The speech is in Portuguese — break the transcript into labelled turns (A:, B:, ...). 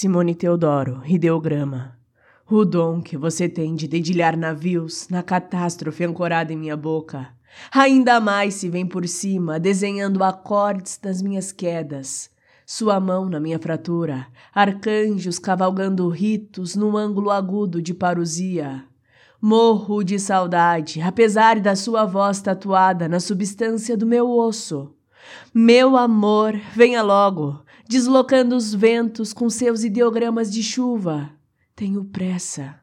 A: Simone Teodoro, ideograma. O dom que você tem de dedilhar navios na catástrofe ancorada em minha boca. Ainda mais se vem por cima, desenhando acordes das minhas quedas. Sua mão na minha fratura, arcanjos cavalgando ritos no ângulo agudo de parousia. Morro de saudade, apesar da sua voz tatuada na substância do meu osso. Meu amor, venha logo, deslocando os ventos com seus ideogramas de chuva. Tenho pressa.